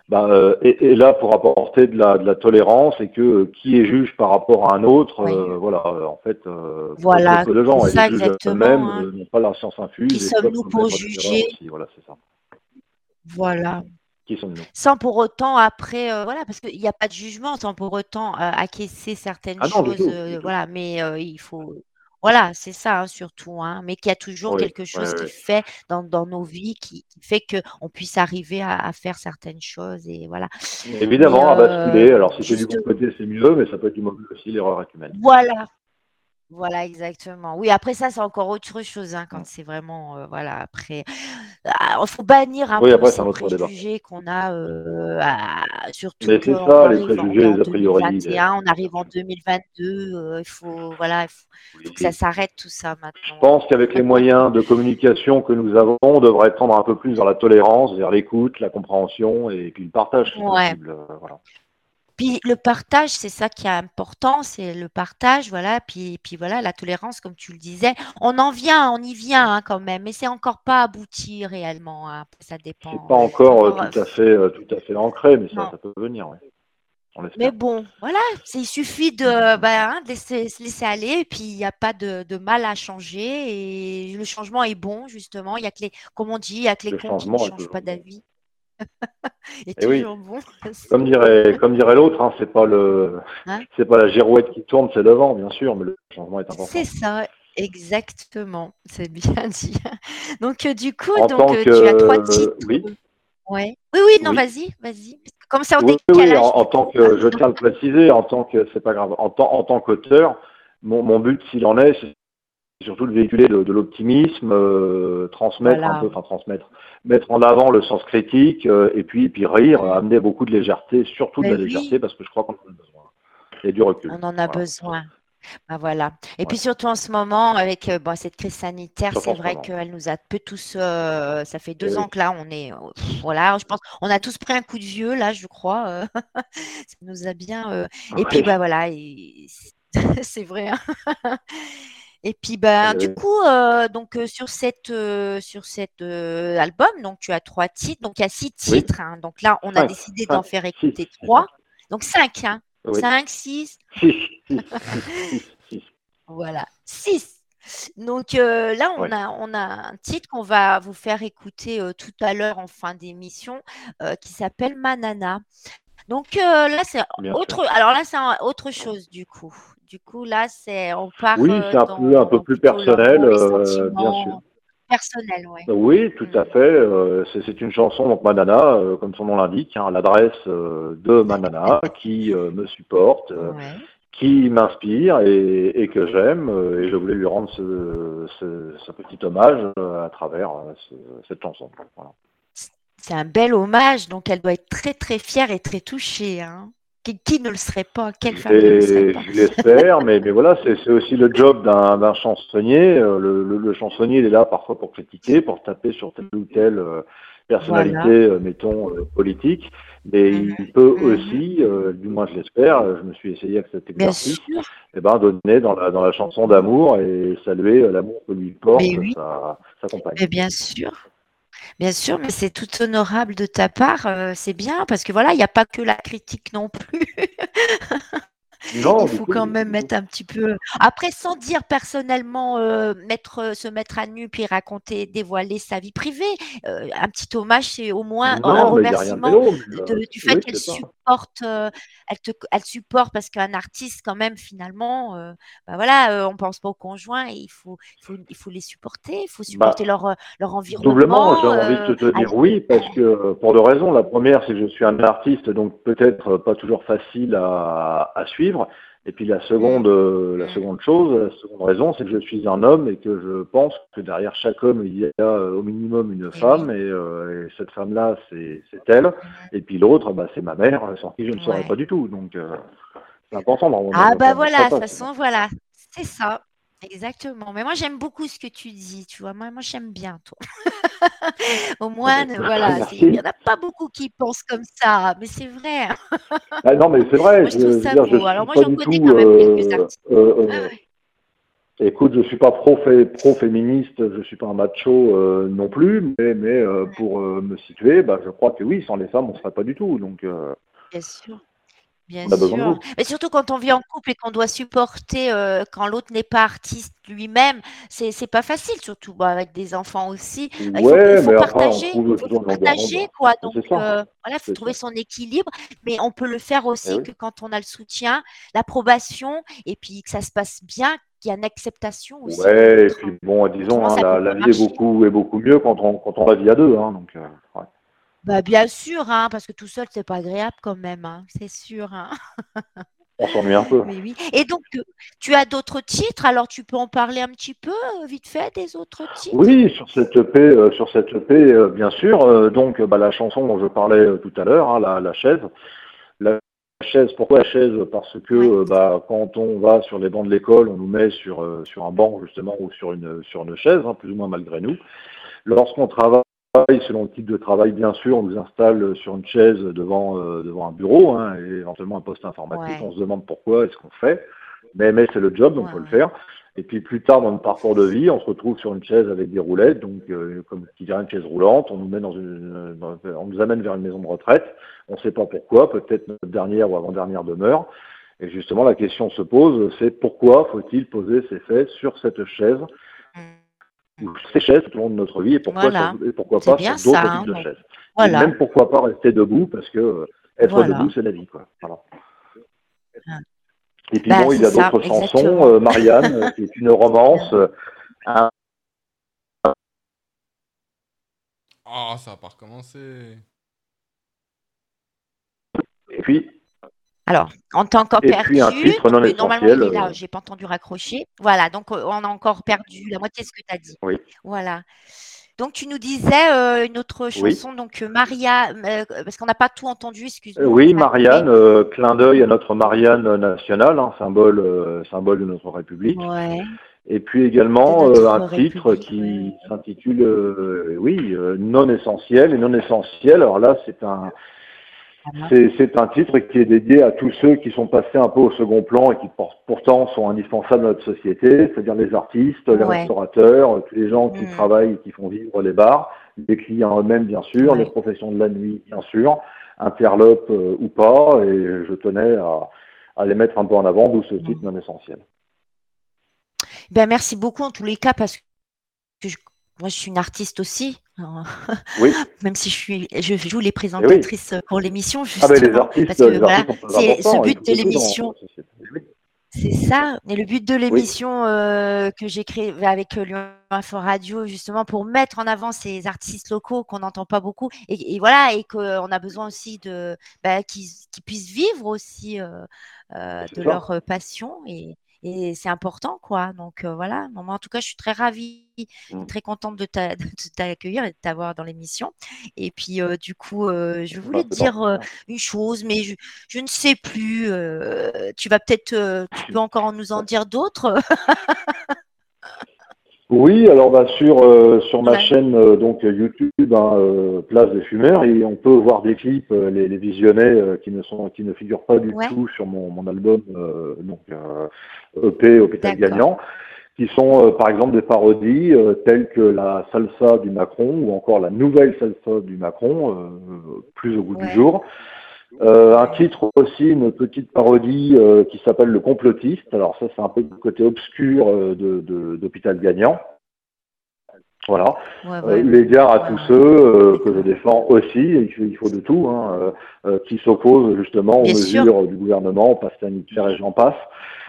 bah, euh, est, est là pour apporter de la, de la tolérance et que euh, qui est juge par rapport à un autre, Oui. euh, voilà, en fait, Voilà, de gens ça eux-mêmes hein. n'ont pas la science infuse. Qui sommes-nous pour juger aussi, Voilà, c'est ça. Voilà. Qui sommes-nous? Sans pour autant, après, euh, voilà, parce qu'il n'y a pas de jugement, sans pour autant euh, acquiescer certaines Ah non, choses, euh, voilà, mais il faut. Voilà, c'est ça, hein, surtout, hein, mais qu'il y a toujours Oui, quelque chose ouais, qui ouais. fait dans, dans nos vies, qui, qui fait qu'on puisse arriver à, à faire certaines choses, et voilà. Évidemment, à basculer. euh, Alors, si c'est du bon côté, c'est mieux, mais ça peut être du mauvais aussi, l'erreur est humaine. Voilà. Voilà, exactement. Oui, après ça, c'est encore autre chose, hein, quand c'est vraiment, euh, voilà, après, il faut bannir un Oui, peu ces préjugés qu'on a, euh, à- surtout Mais c'est ça, les préjugés, les a priori, 2021, on arrive en 2022, euh, il faut, voilà, il faut, faut que ça s'arrête tout ça Je maintenant. pense qu'avec les moyens de communication que nous avons, on devrait tendre un peu plus vers la tolérance, vers l'écoute, la compréhension et puis le partage. si Ouais. possible, euh, voilà. Puis le partage, c'est ça qui est important, c'est le partage, voilà. Puis, puis voilà, la tolérance, comme tu le disais, on en vient, on y vient hein, quand même, mais c'est encore pas abouti réellement. hein, ça dépend. C'est pas encore euh, encore, tout à fait, euh, tout à fait ancré, mais ça, peut venir. ouais. Mais bon, voilà, il suffit de, bah, hein, de laisser, se laisser aller, et puis il n'y a pas de, de mal à changer, et le changement est bon, justement. Il y a que les, comme on dit, il y a que les Le cons qui ne changent pas d'avis. est Eh oui. bon. Comme dirait, comme dirait l'autre, hein, c'est pas le, Hein c'est pas la girouette qui tourne, c'est le vent, bien sûr, mais le changement est important. C'est ça, exactement, c'est bien dit. Donc, euh, du coup, En donc, tant euh, que- tu as trois titres. oui. Ouais. Oui, oui, non, Oui. vas-y, vas-y. Comme c'est en Oui, oui, décalage. en, en tant que, je tiens à le préciser, en tant que, c'est pas grave, en tant, en tant qu'auteur, mon, mon but, s'il en est, c'est surtout de véhiculer de, de l'optimisme, euh, transmettre Voilà. un peu, enfin transmettre, mettre en avant le sens critique, euh, et puis, et puis rire, amener beaucoup de légèreté, surtout de Mais la oui. légèreté, parce que je crois qu'on en a besoin. Et du recul. On en a Voilà. besoin. Bah voilà. Et Ouais. puis surtout en ce moment, avec euh, bon, cette crise sanitaire, c'est vrai qu'elle nous a peu tous. euh, ça fait deux Eh ans que là, on est. euh, voilà, je pense. On a tous pris un coup de vieux, là, je crois. euh, ça nous a bien. Et puis, bah voilà, et c'est vrai. hein. Et puis, ben, du oui. coup, euh, donc, euh, sur cette, euh, sur cet euh, album, donc, tu as trois titres. Donc, il y a six Oui. titres. hein. Donc là, on a Cinq. décidé d'en faire Six. écouter trois. Donc, cinq. Hein. Oui. Cinq, six, Six, six, six, six. voilà, 6. Donc euh, là, on, Ouais. a, on a un titre qu'on va vous faire écouter euh, tout à l'heure en fin d'émission euh, qui s'appelle Manana. Donc euh, là, c'est Bien autre. Alors là, c'est autre chose du coup. Du coup, là, c'est on part. Oui, euh, c'est un dans- peu, un peu plus personnel, euh, bien sûr. Personnels, ouais. Oui, tout à Mm. fait. euh, c'est une chanson, donc Manana, euh, comme son nom l'indique, hein, l'adresse euh, de Manana, qui euh, me supporte, euh, Ouais. qui m'inspire et, et que j'aime. euh, et je voulais lui rendre ce, ce- ce petit hommage euh, à travers euh, ce- cette chanson. Voilà. C'est un bel hommage, donc elle doit être très très fière et très touchée. Hein. Qui, qui ne le serait pas Quelle ne le serait Et pas? je l'espère, mais, mais voilà, c'est aussi le job d'un chansonnier. Euh, Le, le- le chansonnier, il est là parfois pour critiquer, pour taper sur telle ou telle euh, personnalité, Voilà. euh, mettons, politique. Mais il peut Mhm. aussi, euh, du moins je l'espère, je me suis essayé avec cet exercice, eh ben, donner dans la, dans la chanson d'amour et saluer l'amour que lui porte oui. sa, sa compagne. Mais bien sûr. Bien sûr, mais c'est tout honorable de ta part. euh, c'est bien parce que voilà, il n'y a pas que la critique non plus. Non, Il faut quand même mettre un petit peu. Après, sans dire personnellement, euh, mettre, euh, se mettre à nu puis raconter, dévoiler sa vie privée. Euh, un petit hommage, c'est au moins un Non, de remerciement vélo. mais, de- du oui, fait qu'elle supporte, euh, elle te, elle supporte parce qu'un artiste, quand même, finalement, bah voilà, on pense pas aux conjoints et il faut, il faut, il faut les supporter, il faut supporter leur, leur environnement. Doublement, j'ai envie de te dire oui, parce que pour deux raisons. La première, c'est que je suis un artiste, donc peut-être pas toujours facile à, à suivre. Et puis la seconde, euh, la seconde chose, la seconde raison, c'est que je suis un homme et que je pense que derrière chaque homme, il y a euh, au minimum une femme, et, euh, et cette femme-là, c'est elle. Et puis l'autre, bah, c'est ma mère, sans qui je ne serais Ouais. pas du tout. Donc euh, c'est important. Ah bah voilà, de toute façon, voilà, c'est ça. Exactement. Mais moi, j'aime beaucoup ce que tu dis, tu vois. Moi, moi j'aime bien, toi. Au moins, bah, ne- voilà, il n'y en a pas beaucoup qui pensent comme ça, mais c'est vrai. Ah non, mais c'est vrai. Moi, je trouve ça dire, je beau. Alors, moi, j'en connais quand même euh, quelques artistes. euh, euh, Ah ouais. Écoute, je suis pas pro pro-féministe, je suis pas un macho euh, non plus, mais, mais euh, pour euh, me situer, bah, je crois que oui, sans les femmes, on serait pas du tout. Donc, euh, Bien sûr. Bien sûr. Mais surtout quand on vit en couple et qu'on doit supporter euh, quand l'autre n'est pas artiste lui-même, c'est c'est pas facile, surtout bah, avec des enfants aussi. Il faut, il partager, il faut partager quoi. Donc euh, voilà, faut trouver ça. son équilibre, mais on peut le faire aussi Eh oui. que quand on a le soutien, l'approbation et puis que ça se passe bien, qu'il y a une acceptation aussi. Ouais, et puis bon, disons, hein, la, la vie est beaucoup, est beaucoup mieux quand on, quand on la vit à deux. Hein, donc, euh, ouais. Bah, bien sûr, hein, parce que tout seul, c'est pas agréable quand même, hein, c'est sûr. hein. On s'ennuie un peu. Mais oui. Et donc, euh, tu as d'autres titres, alors tu peux en parler un petit peu, euh, vite fait, des autres titres? Oui, sur cette EP, euh, sur cette EP, euh, bien sûr. Euh, donc, bah, la chanson dont je parlais tout à l'heure, hein, la, la chaise. La chaise, pourquoi la chaise? Parce que Ouais. bah, quand on va sur les bancs de l'école, on nous met sur, sur un banc justement ou sur une, sur une chaise, hein, plus ou moins malgré nous. Lorsqu'on travaille, selon le type de travail, bien sûr, on nous installe sur une chaise devant, euh, devant un bureau hein, et éventuellement un poste informatique. Ouais. On se demande pourquoi, est-ce qu'on fait. Mais, mais c'est le job, donc Ouais, faut le faire. Et puis plus tard dans le parcours de vie, on se retrouve sur une chaise avec des roulettes, donc euh, comme qui dirait une chaise roulante, on nous met dans une, dans- on nous amène vers une maison de retraite. On ne sait pas pourquoi, peut-être notre dernière ou avant-dernière demeure. Et justement, la question se pose, c'est pourquoi faut-il poser ses fesses sur cette chaise ces chaises tout au long de notre vie et pourquoi, Voilà. sur- et pourquoi C'est pas sur d'autres ça, hein, types de chaises. Voilà. Et même pourquoi pas rester debout parce que euh, être Voilà. debout c'est la vie quoi. Voilà. Ah. Et puis Bah, bon, il y a d'autres chansons, euh, Marianne, euh, qui est une romance. euh, un- Oh, ça va pas recommencer. et puis Alors, on t'a encore Et perdu. puis un titre non donc, euh, normalement, là. euh, J'ai pas entendu raccrocher. Voilà, donc euh, on a encore perdu la moitié de ce que tu as dit. Oui. Voilà. Donc tu nous disais euh, une autre Oui. chanson, donc Maria, euh, parce qu'on n'a pas tout entendu, excuse-moi. Oui. Marianne, euh, clin d'œil à notre Marianne nationale, hein, symbole, symbole de notre République. Ouais. Et puis également un titre qui s'intitule, oui, non essentiel. Et non essentiel, alors là, c'est un. C'est, un titre qui est dédié à tous ceux qui sont passés un peu au second plan et qui pour- pourtant sont indispensables à notre société, c'est-à-dire les artistes, les Ouais. restaurateurs, tous les gens qui Mm. travaillent et qui font vivre les bars, les clients eux-mêmes bien sûr, Ouais. les professions de la nuit bien sûr, interlopes euh, ou pas, et je tenais à, à les mettre un peu en avant, d'où ce Mm. titre non essentiel. Ben, merci beaucoup en tous les cas parce que je- moi je suis une artiste aussi. Alors, Oui. Même si je suis, je joue les présentatrices pour l'émission Ah ben les justement artistes, parce que les voilà, c'est ce but de l'émission. C'est ça. Et le but de l'émission euh, que j'ai créé avec euh, Lyon Info Radio, justement, pour mettre en avant ces artistes locaux qu'on n'entend pas beaucoup. Et, et voilà, et qu'on a besoin aussi de bah, qu'ils puissent vivre aussi euh, euh, de ça. leur euh, passion. Et, et c'est important, quoi. Donc euh, voilà. Moi, en tout cas, je suis très ravie, Mm. très contente de t'a- de t'accueillir et de t'avoir dans l'émission. Et puis, euh, du coup, euh, je voulais Bah, te c'est dire une chose, mais je, je ne sais plus. euh, tu vas peut-être, euh, tu peux encore nous en dire d'autres? Oui, alors bah, sur euh, sur ma Ouais. chaîne euh, donc YouTube, hein, euh, Place des Fumeurs, et on peut voir des clips, euh, les, les visionner euh, qui ne sont qui ne figurent pas du Ouais. tout sur mon, mon album euh, donc euh, EP Hôpital D'accord. Gagnant, qui sont par exemple des parodies telles que la salsa du Macron ou encore la nouvelle salsa du Macron, plus au goût du jour. Un titre aussi, une petite parodie qui s'appelle Le complotiste. Alors ça, c'est un peu le côté obscur d'Hôpital Gagnant. Voilà. Ouais, l'égard à tous ceux euh, que je défends aussi, il faut de tout, hein, euh, euh, qui s'opposent justement aux mesures du gouvernement, au pass sanitaire et j'en passe.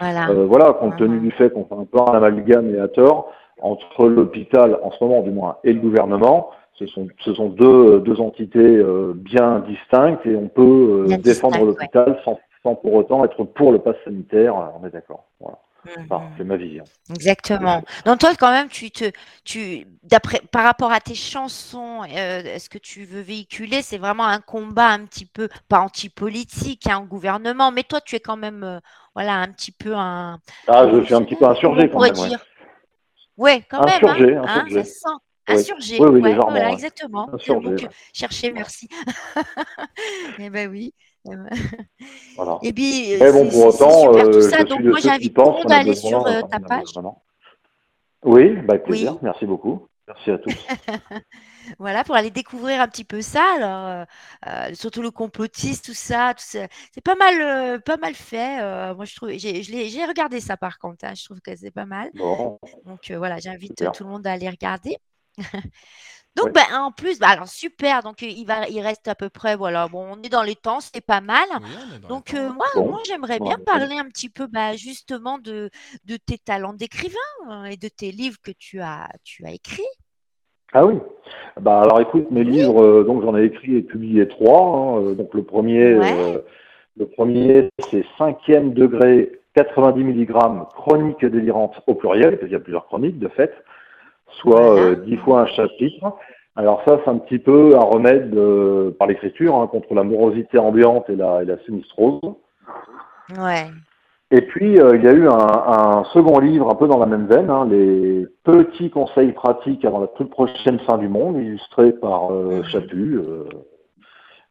Voilà. voilà, compte tenu du fait qu'on fait un peu un amalgame et à tort entre l'hôpital, en ce moment du moins, et le gouvernement, ce sont, ce sont deux, deux entités bien distinctes et on peut défendre l'hôpital sans, sans pour autant être pour le pass sanitaire, on est d'accord. Voilà. Enfin, c'est ma vision. Exactement. Donc toi, quand même, tu te, tu, d'après, par rapport à tes chansons, euh, est-ce que tu veux véhiculer, c'est vraiment un combat un petit peu, pas anti-politique, un hein, gouvernement, mais toi, tu es quand même, euh, voilà, un petit peu un. Ah, je suis un petit peu insurgé quand même. Dire. Ouais. quand même. Hein, insurgé. Hein, ça sent. Insurgé, oui, oui, ouais, voilà, exactement. Insurgé, Donc, ouais. cherchez, merci. eh ben oui. Voilà. Et puis, Mais bon, pour autant, super tout euh, ça. je Donc, moi, j'invite tout le monde à aller sur euh, ta page. Oui, bah, avec plaisir. Oui. Merci beaucoup. Merci à tous. Voilà, pour aller découvrir un petit peu ça. Alors, euh, euh, surtout le complotiste, tout ça, tout ça. c'est pas mal, euh, pas mal fait. euh, moi, je trouve, j'ai, regardé ça par contre. hein, je trouve que c'est pas mal. Bon, Donc euh, voilà, j'invite tout le monde à aller regarder. Donc, ben, en plus, bah, alors super. Donc, il va, il reste à peu près, voilà. Bon, on est dans les temps, c'est pas mal. Oui, Donc, euh, moi, Bon. moi j'aimerais Bon, bien parler un petit peu bah, justement de, de tes talents d'écrivain hein, et de tes livres que tu as, tu as écrits. Ah oui. Bah alors écoute, mes livres, euh, donc j'en ai écrit et publié trois. hein, euh, donc le premier, Ouais. euh, le premier, c'est cinquième degré, 90 mg, chronique délirante au pluriel, parce qu'il y a plusieurs chroniques de fait, soit euh, dix fois un chapitre. Alors ça, c'est un petit peu un remède euh, par l'écriture hein, contre la morosité ambiante et la, et la sinistrose. Ouais. Et puis, euh, il y a eu un, un second livre un peu dans la même veine, hein, les petits conseils pratiques avant la toute prochaine fin du monde, illustré par euh, Mhm. Chaput.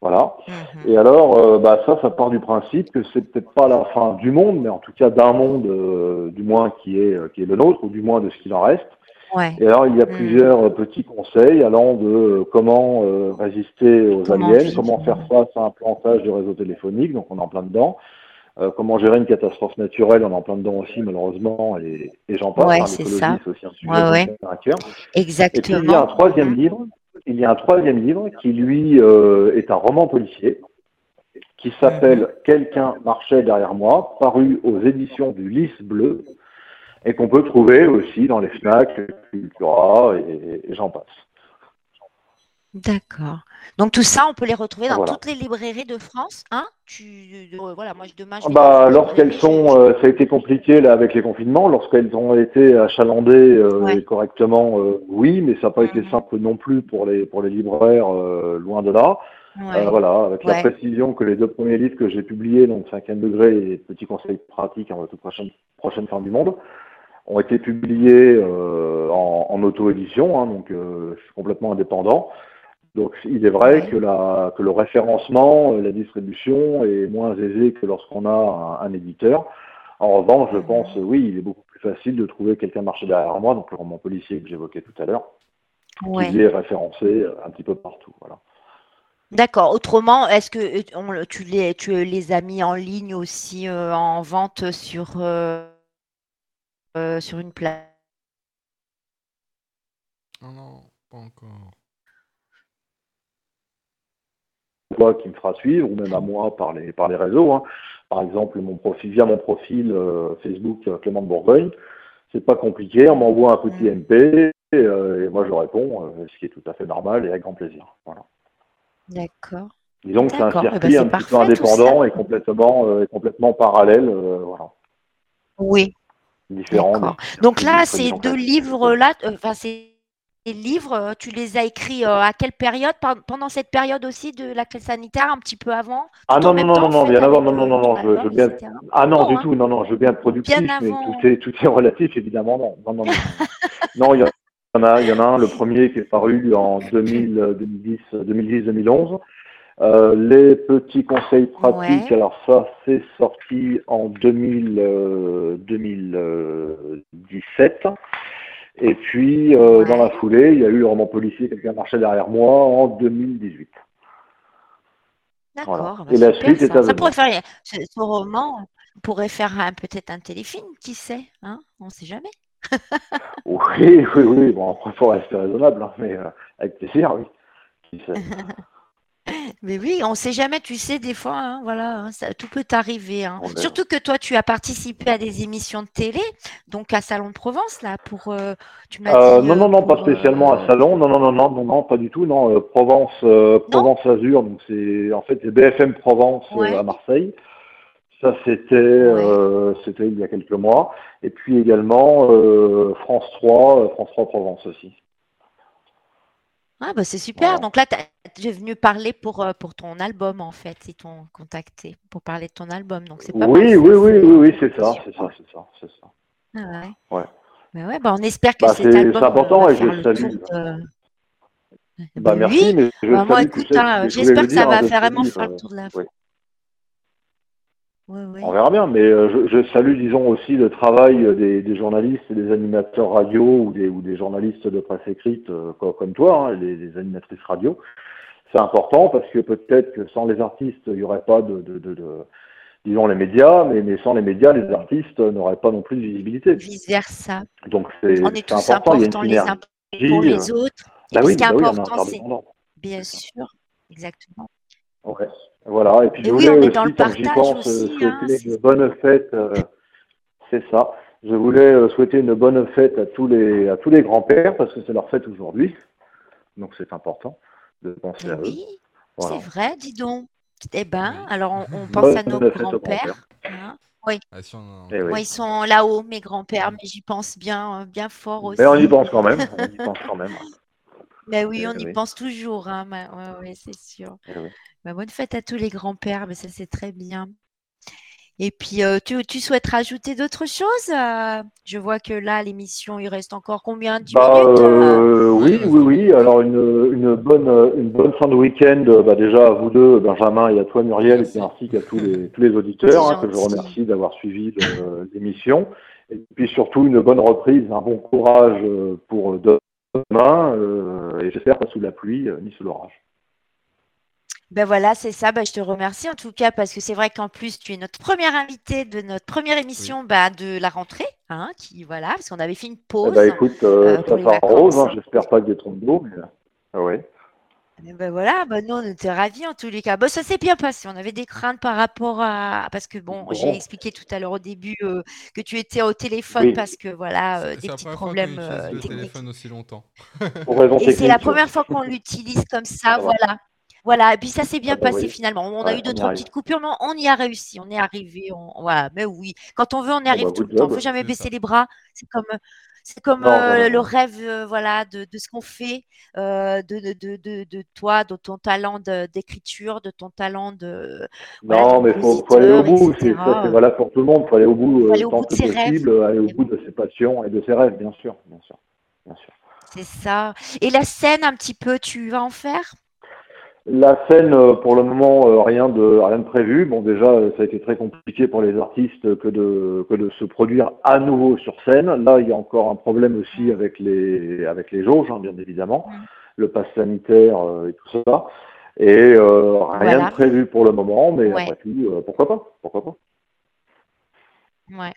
voilà. Mhm. Et alors, bah, ça, ça part du principe que c'est peut-être pas la fin du monde, mais en tout cas d'un monde, du moins qui est, qui est le nôtre, ou du moins de ce qu'il en reste. Ouais. Et alors, il y a Mhm. plusieurs euh, petits conseils allant de euh, comment euh, résister aux Comment aliens, comment faire face à un plantage du réseau téléphonique, donc on est en plein dedans. Euh, comment gérer une catastrophe naturelle, on est en plein dedans aussi malheureusement, et, et j'en passe. Ouais, hein, c'est l'écologie, ça. c'est aussi un sujet Ouais, ouais. à cœur. Et puis il y a un Exactement. troisième livre, il y a un troisième livre qui lui euh, est un roman policier qui s'appelle Mhm. Quelqu'un marchait derrière moi, paru aux éditions du Lys Bleu et qu'on peut trouver aussi dans les Fnac, Cultura et, et j'en passe. D'accord. Donc tout ça, on peut les retrouver dans Voilà. toutes les librairies de France, hein? Tu, euh, voilà, moi je demain. Je vais Bah, lorsqu'elles sont, euh, ça a été compliqué là avec les confinements, lorsqu'elles ont été achalandées euh, Ouais. correctement, euh, oui, mais ça n'a pas été Mhm. simple non plus pour les pour les libraires, loin de là. Ouais. Voilà, avec la précision que les deux premiers livres que j'ai publiés, donc 5e degré et Petits conseils pratiques en toute prochaine, prochaine fin du monde, ont été publiés euh, en, en auto-édition, hein, donc euh, je suis complètement indépendant. Donc il est vrai que, la, que le référencement, euh, la distribution est moins aisé que lorsqu'on a un, un éditeur. En revanche, je pense, oui, il est beaucoup plus facile de trouver quelqu'un marché derrière moi, donc le roman policier que j'évoquais tout à l'heure, Ouais. qui est référencé un petit peu partout. Voilà. D'accord. Autrement, est-ce que on tu les, tu les as mis en ligne aussi euh, en vente sur, euh, sur une plateforme Non, non, pas encore. toi qui me fera suivre, ou même à moi par les, par les réseaux. hein. Par exemple, mon profil, via mon profil euh, Facebook euh, Clément de Bourgogne, c'est pas compliqué, on m'envoie un petit Mm. MP et, euh, et moi je réponds, euh, ce qui est tout à fait normal et avec grand plaisir. Voilà. D'accord. Disons que c'est un eh ben, circuit un petit peu indépendant et complètement, euh, et complètement parallèle, euh, voilà, Oui. Différent. D'accord. des- Donc là, ces deux livres-là, euh, enfin ces livres, euh, tu les as écrits euh, à quelle période? Pendant cette période aussi de la crise sanitaire, un petit peu avant? Ah non, non, non, non, non, bien avant, non, non, euh, non, non, je, album, bien. Ah non, du hein. tout, non, non, je veux bien être productif, mais tout est, tout est relatif, évidemment, non. Non, non, non. il y en a, il y en a un, le premier qui est paru en 2000, euh, 2010, 2010, 2011, Euh, les petits conseils pratiques, Ouais. alors ça, c'est sorti en 2000, euh, 2017. Et puis, euh, Ouais. dans la foulée, il y a eu le roman policier, quelqu'un marchait derrière moi, en 2018. D'accord. Voilà. bah Et la super, suite est ça. à Ça pourrait faire ce, ce roman, pourrait faire peut-être un téléfilm, qui sait, hein On ne sait jamais. Oui, oui, oui, bon, après, il faut rester raisonnable, hein, mais euh, avec plaisir, oui. Qui sait. Mais oui, on ne sait jamais, tu sais, des fois, hein, voilà, hein, ça, tout peut arriver. hein. On verra. Surtout que toi, tu as participé à des émissions de télé, donc à Salon de Provence, là, pour. euh, tu m'as Euh, dit. non, euh, non, non, pas pour, spécialement euh, à Salon, non, non, non, non, non, non, pas du tout, non, euh, Provence, euh, Provence Azur, donc c'est en fait BFM Provence euh, Ouais. à Marseille. Ça c'était euh, c'était il y a quelques mois. Et puis également euh, France 3, euh, France 3 Provence aussi. Ah, bah c'est super. Voilà. Donc là, tu es venu parler pour, euh, pour ton album, en fait. Ils t'ont contacté pour parler de ton album. Donc c'est pas. Oui, oui, oui, c'est- oui, oui, c'est ça, c'est ça, c'est ça, c'est ça. Ah ouais. Ouais. Bah ouais, bah on espère que Bah, cet c'est- album c'est important euh, va et je faire salue. de... Bah Bah merci, oui. mais je Bah, moi, salue, écoute, hein, j'espère que ça dire, va faire vraiment faire euh, le tour de la. Oui, oui. On verra bien, mais euh, je, je salue, disons, aussi le travail euh, des, des journalistes et des animateurs radio ou des, ou des journalistes de presse écrite euh, co- comme toi, hein, les, les animatrices radio. C'est important parce que peut-être que sans les artistes, il n'y aurait pas de, de, de- de- disons, les médias, mais, mais sans les médias, les artistes n'auraient pas non plus de visibilité. Vice versa. Donc c'est On est c'est tous important, il y a une importants les uns pour euh, les autres. Et Bah oui, ce qui est bah important, c'est bien sûr, exactement. Ouais. Voilà, et puis Mais je oui, voulais on est aussi, dans le comme j'y pense, aussi, hein, souhaiter une bonne fête. euh, c'est ça. Je voulais euh, souhaiter une bonne fête à tous les à tous les grands-pères parce que c'est leur fête aujourd'hui. Donc c'est important de penser Mais à eux. oui, Voilà. c'est vrai, dis donc. Eh ben, Oui. alors on, on Bonne pense à nos grands-pères. hein. Ah, si, on a- Eh oui. Moi, ils sont là-haut, mes grands-pères, mais j'y pense bien, bien fort aussi. Mais on y pense quand même. On y pense quand même. Ben oui, on y oui. pense toujours, hein, ma- ouais, ouais, c'est sûr. Ben, bonne fête à tous les grands-pères, mais ça c'est très bien. Et puis, euh, tu, tu souhaites rajouter d'autres choses? euh? Je vois que là, l'émission, il reste encore combien? 10 Bah, minutes? euh euh, oui, oui, oui. Alors une, une bonne une bonne fin de week-end. Bah, déjà à vous deux, Benjamin, et à toi Muriel, et puis ainsi qu'à tous les tous les auditeurs hein, que je remercie d'avoir suivi l'émission. Et puis surtout une bonne reprise, un bon courage pour demain. Euh, et j'espère pas sous la pluie euh, ni sous l'orage. Ben voilà, c'est ça. Ben, je te remercie en tout cas parce que c'est vrai qu'en plus, tu es notre première invitée de notre première émission bah, de la rentrée. Hein, qui, voilà, parce qu'on avait fait une Eh pause. ben, écoute, euh, ça les s'arrose. Hein, j'espère pas que des trompes d'eau, mais ah ouais. Eh Ben voilà, ben nous on était ravis en tous les cas. Ben ça s'est bien passé. On avait des craintes par rapport à parce que bon, Bon. j'ai expliqué tout à l'heure au début euh, que tu étais au téléphone Oui. parce que voilà euh, des petits problèmes euh, le techniques. téléphone aussi longtemps. Et c'est la première fois qu'on l'utilise comme ça, voilà. Voilà, et puis ça s'est bien Ah bah passé oui. finalement. On Ouais, a eu deux, trois petites coupures, mais on y a réussi. On est arrivé. On... Voilà, mais oui. Quand on veut, on y bah, arrive tout good le temps. Il job. faut jamais baisser ça. les bras. C'est comme, c'est comme Non, euh, non, le rêve euh, voilà, de, de ce qu'on fait, euh, de, de, de, toi, de ton talent d'écriture, de ton talent de. voilà, Non, mais faut, faut aller au bout. C'est valable pour tout le monde. Faut aller au bout aller au tant bout de que ses rêves. possible, aller au bout de ses passions et de ses rêves, bien sûr, bien sûr, bien sûr. C'est ça. Et la scène, un petit peu, tu vas en faire? La scène, euh, pour le moment, euh, rien de rien de prévu. Bon, déjà, euh, ça a été très compliqué pour les artistes que de que de se produire à nouveau sur scène. Là, il y a encore un problème aussi avec les avec les jauges, hein, bien évidemment, Mm. le pass sanitaire et tout ça. Et euh, rien Voilà. de prévu pour le moment, mais Ouais. après tout, euh, pourquoi pas, pourquoi pas. Ouais.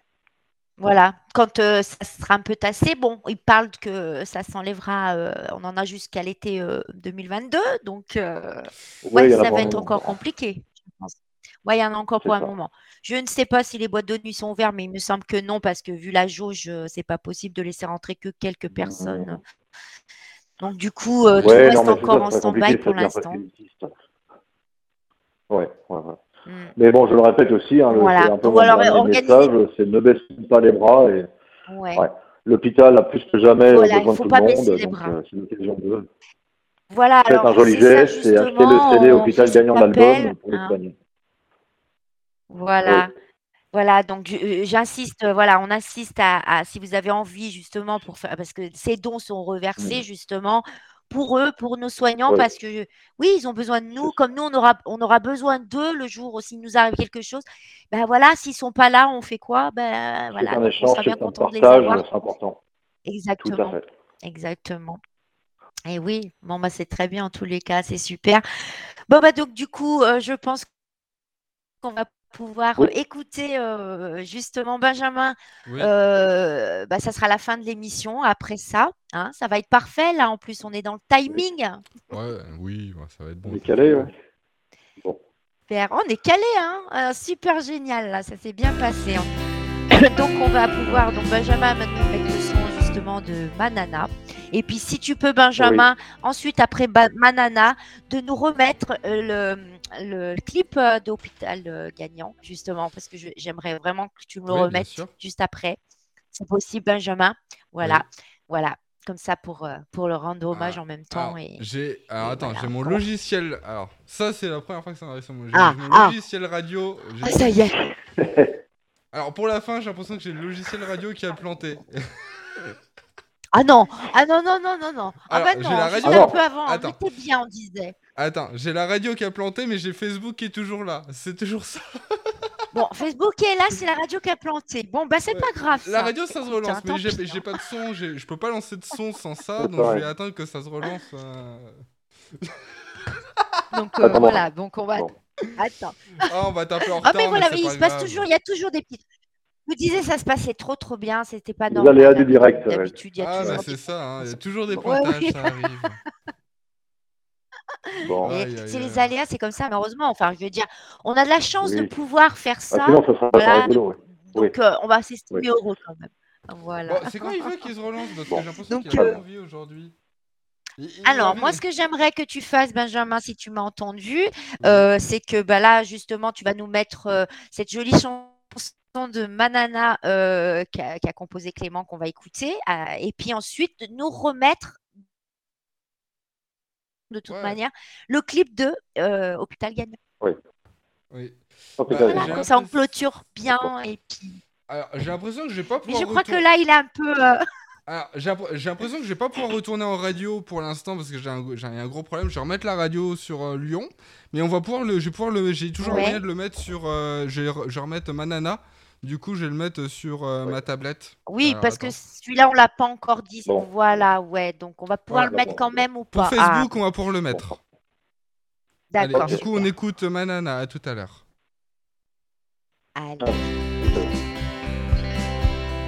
Voilà, quand euh, ça sera un peu tassé, bon, ils parlent que ça s'enlèvera, euh, on en a jusqu'à l'été euh, 2022, donc euh, Ouais, ouais, ça va un être encore compliqué, je pense. Ouais, il y en a encore pour un moment. Je ne sais pas si les boîtes de nuit sont ouvertes, mais il me semble que non, parce que vu la jauge, c'est pas possible de laisser rentrer que quelques personnes. Donc du coup, euh, tout Ouais, reste non, encore ça, en stand-by pour l'instant. Ouais, ouais, ouais. Mm. Mais bon, je le répète aussi, hein, le- Voilà. c'est un peu mon organiser- message, c'est ne baisse pas les bras et Ouais. Ouais. l'hôpital a plus que jamais Voilà, il besoin de tout pas le monde, les donc bras. euh, c'est l'occasion de Voilà, faire alors un joli geste et acheter le CD Hôpital gagnant d'album pour les hein. soigner. Voilà. Voilà, donc euh, j'insiste, euh, voilà, on insiste à, à- si vous avez envie justement pour faire, parce que ces dons sont reversés Mm. justement pour eux, pour nos soignants, Oui. parce que oui, ils ont besoin de nous, comme nous, on aura, on aura besoin d'eux le jour où s'il nous arrive quelque chose. Ben voilà, s'ils sont pas là, on fait quoi? Ben voilà, un donc on échange, sera bien content de les partage, avoir. c'est important. Tout à Exactement. fait. Exactement. Et oui, bon, bah, c'est très bien en tous les cas, c'est super. Bon, bah, donc, du coup, euh, je pense qu'on va pouvoir Oui. écouter euh, justement Benjamin. Oui. Euh, bah, ça sera la fin de l'émission après ça. hein. ça va être parfait. Là, en plus, on est dans le timing. Ouais, oui, ouais, ça va être bon. On est calé, ouais. Super. On est calé, hein Euh, super génial, là, ça s'est bien passé. hein. donc, on va pouvoir, donc Benjamin va justement de Manana. Et puis, si tu peux, Benjamin, ensuite, après Ba- Manana, de nous remettre euh, le, le clip euh, d'Hôpital euh, Gagnant, justement, parce que j'aimerais vraiment que tu me le Oui, remettes juste après. C'est possible, Benjamin? Voilà, voilà. Comme ça, pour, pour le rendre hommage Ah, en même temps. Alors, et... j'ai alors et attends, voilà, j'ai mon logiciel. Alors, ça c'est la première fois que ça m'arrive sur mon, j'ai Ah, mon ah. logiciel radio. j'ai- Ah, ça y est Alors pour la fin, j'ai l'impression que j'ai le logiciel radio qui a planté. Ah non, ah non, non, non, non, non. Ah Alors, bah j'ai non, la juste radio- un peu avant. Attends. On était bien, on disait. Attends, j'ai la radio qui a planté, mais j'ai Facebook qui est toujours là. C'est toujours ça. Bon, Facebook est là, c'est la radio qui a planté. Bon, bah c'est Ouais. pas grave. La ça. radio, ça se relance, hein, mais j'ai hein. pas de son. Je peux pas lancer de son sans ça, donc je vais attendre que ça se relance. euh. Donc euh, voilà, donc on va. Bon. Attends. Ah, on va taper en Ah retard. mais voilà, mais il se passe grave. toujours, il y a toujours des petites. Vous disiez ça se passait trop trop bien, c'était pas Les normal. aléas du direct, ouais. D'habitude, il y a Ah, toujours bah des- c'est ça, hein, il y a toujours des Ouais, pointages, oui. ça arrive. Bon. C'est les aléas, c'est comme ça, malheureusement. Enfin, je veux dire, on a de la chance de pouvoir faire Ah, ça. sinon, ça sera voilà, pas rigolo, ouais. Donc, euh, on va s'estimer Oui. heureux quand même. Voilà. Bon, c'est quand il veut qu'il se relance parce que j'ai l'impression Donc, qu'il a euh, pas envie aujourd'hui. Il- il Alors, moi, ce que j'aimerais que tu fasses, Benjamin, si tu m'as entendu, euh, c'est que bah, là, justement, tu vas nous mettre euh, cette jolie chanson de Manana euh, qu'a qu'a composé Clément qu'on va écouter, euh, et puis ensuite de nous remettre, de toute Ouais. manière, le clip de euh, Hôpital Gagnant. Oui. Oh, Bah, Voilà, j'ai comme ça, on clôture bien. Et puis... Alors, j'ai l'impression que je vais pas Mais pouvoir je crois que retourner- là, il est un peu. euh, Alors, j'ai l'impr- j'ai l'impression que je vais pas pouvoir retourner en radio pour l'instant parce que j'ai un, j'ai un gros problème. Je vais remettre la radio sur euh, Lyon, mais on va pouvoir le, je vais pouvoir le, j'ai toujours Ouais. moyen de le mettre sur, euh, je vais re- je vais remettre Manana. Du coup, je vais le mettre sur euh, Ouais. ma tablette. Oui, Alors, parce que celui-là, on l'a pas encore dit. Bon. Voilà, ouais. Donc, on va pouvoir Voilà. le mettre Bon. quand même ou Pour pas. Ah, Facebook, on va pouvoir le mettre. Allez, D'accord. du coup, on écoute Manana. À tout à l'heure. Allez.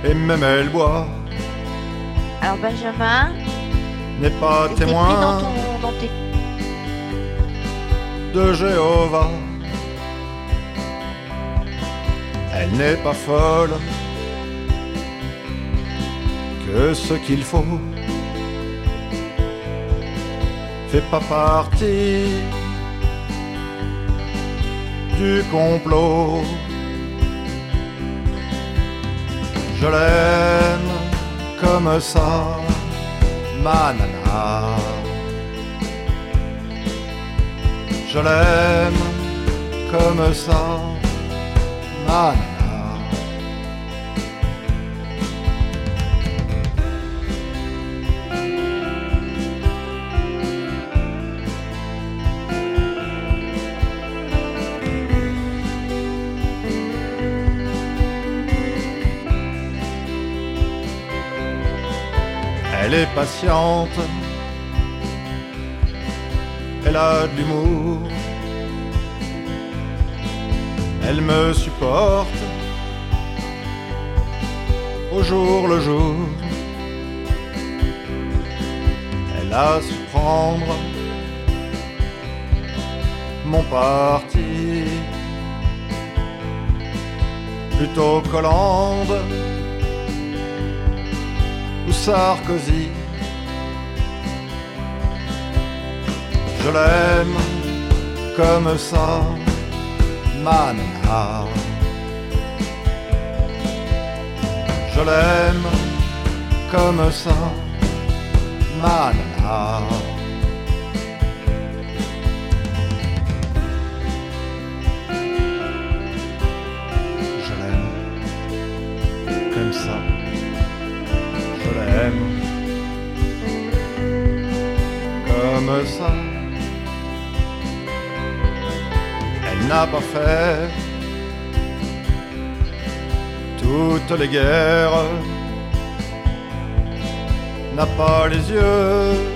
Et même elle boit, Alors, Benjamin, n'est pas témoin dans, ton, dans tes de Jéhovah. Elle n'est pas folle que ce qu'il faut fait pas partie du complot. Je l'aime comme ça, ma nana. Je l'aime comme ça, nana. Elle est patiente, elle a de l'humour, elle me supporte au jour le jour. Elle a su prendre mon parti plutôt qu'Hollande ou Sarkozy. Je l'aime comme ça, ma nana. Je l'aime comme ça, ma nana. Je l'aime comme ça. Je l'aime comme ça. Elle n'a pas fait toutes les guerres, n'a pas les yeux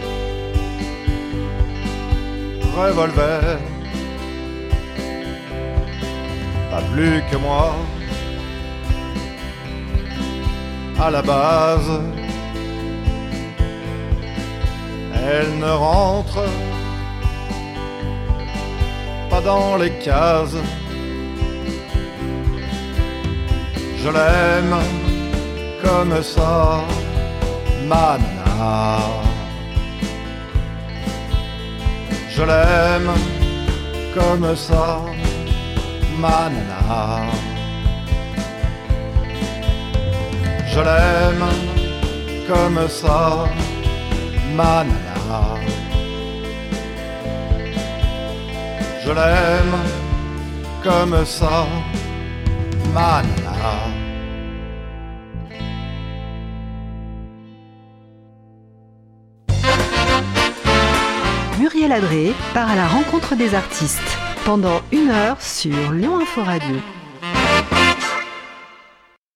revolver, pas plus que moi à la base. Elle ne rentre pas dans les cases. Je l'aime comme ça, ma. Je l'aime comme ça, ma. Je l'aime comme ça, ma. Je l'aime comme ça, ma. Part à la rencontre des artistes pendant une heure sur Lyon Info Radio.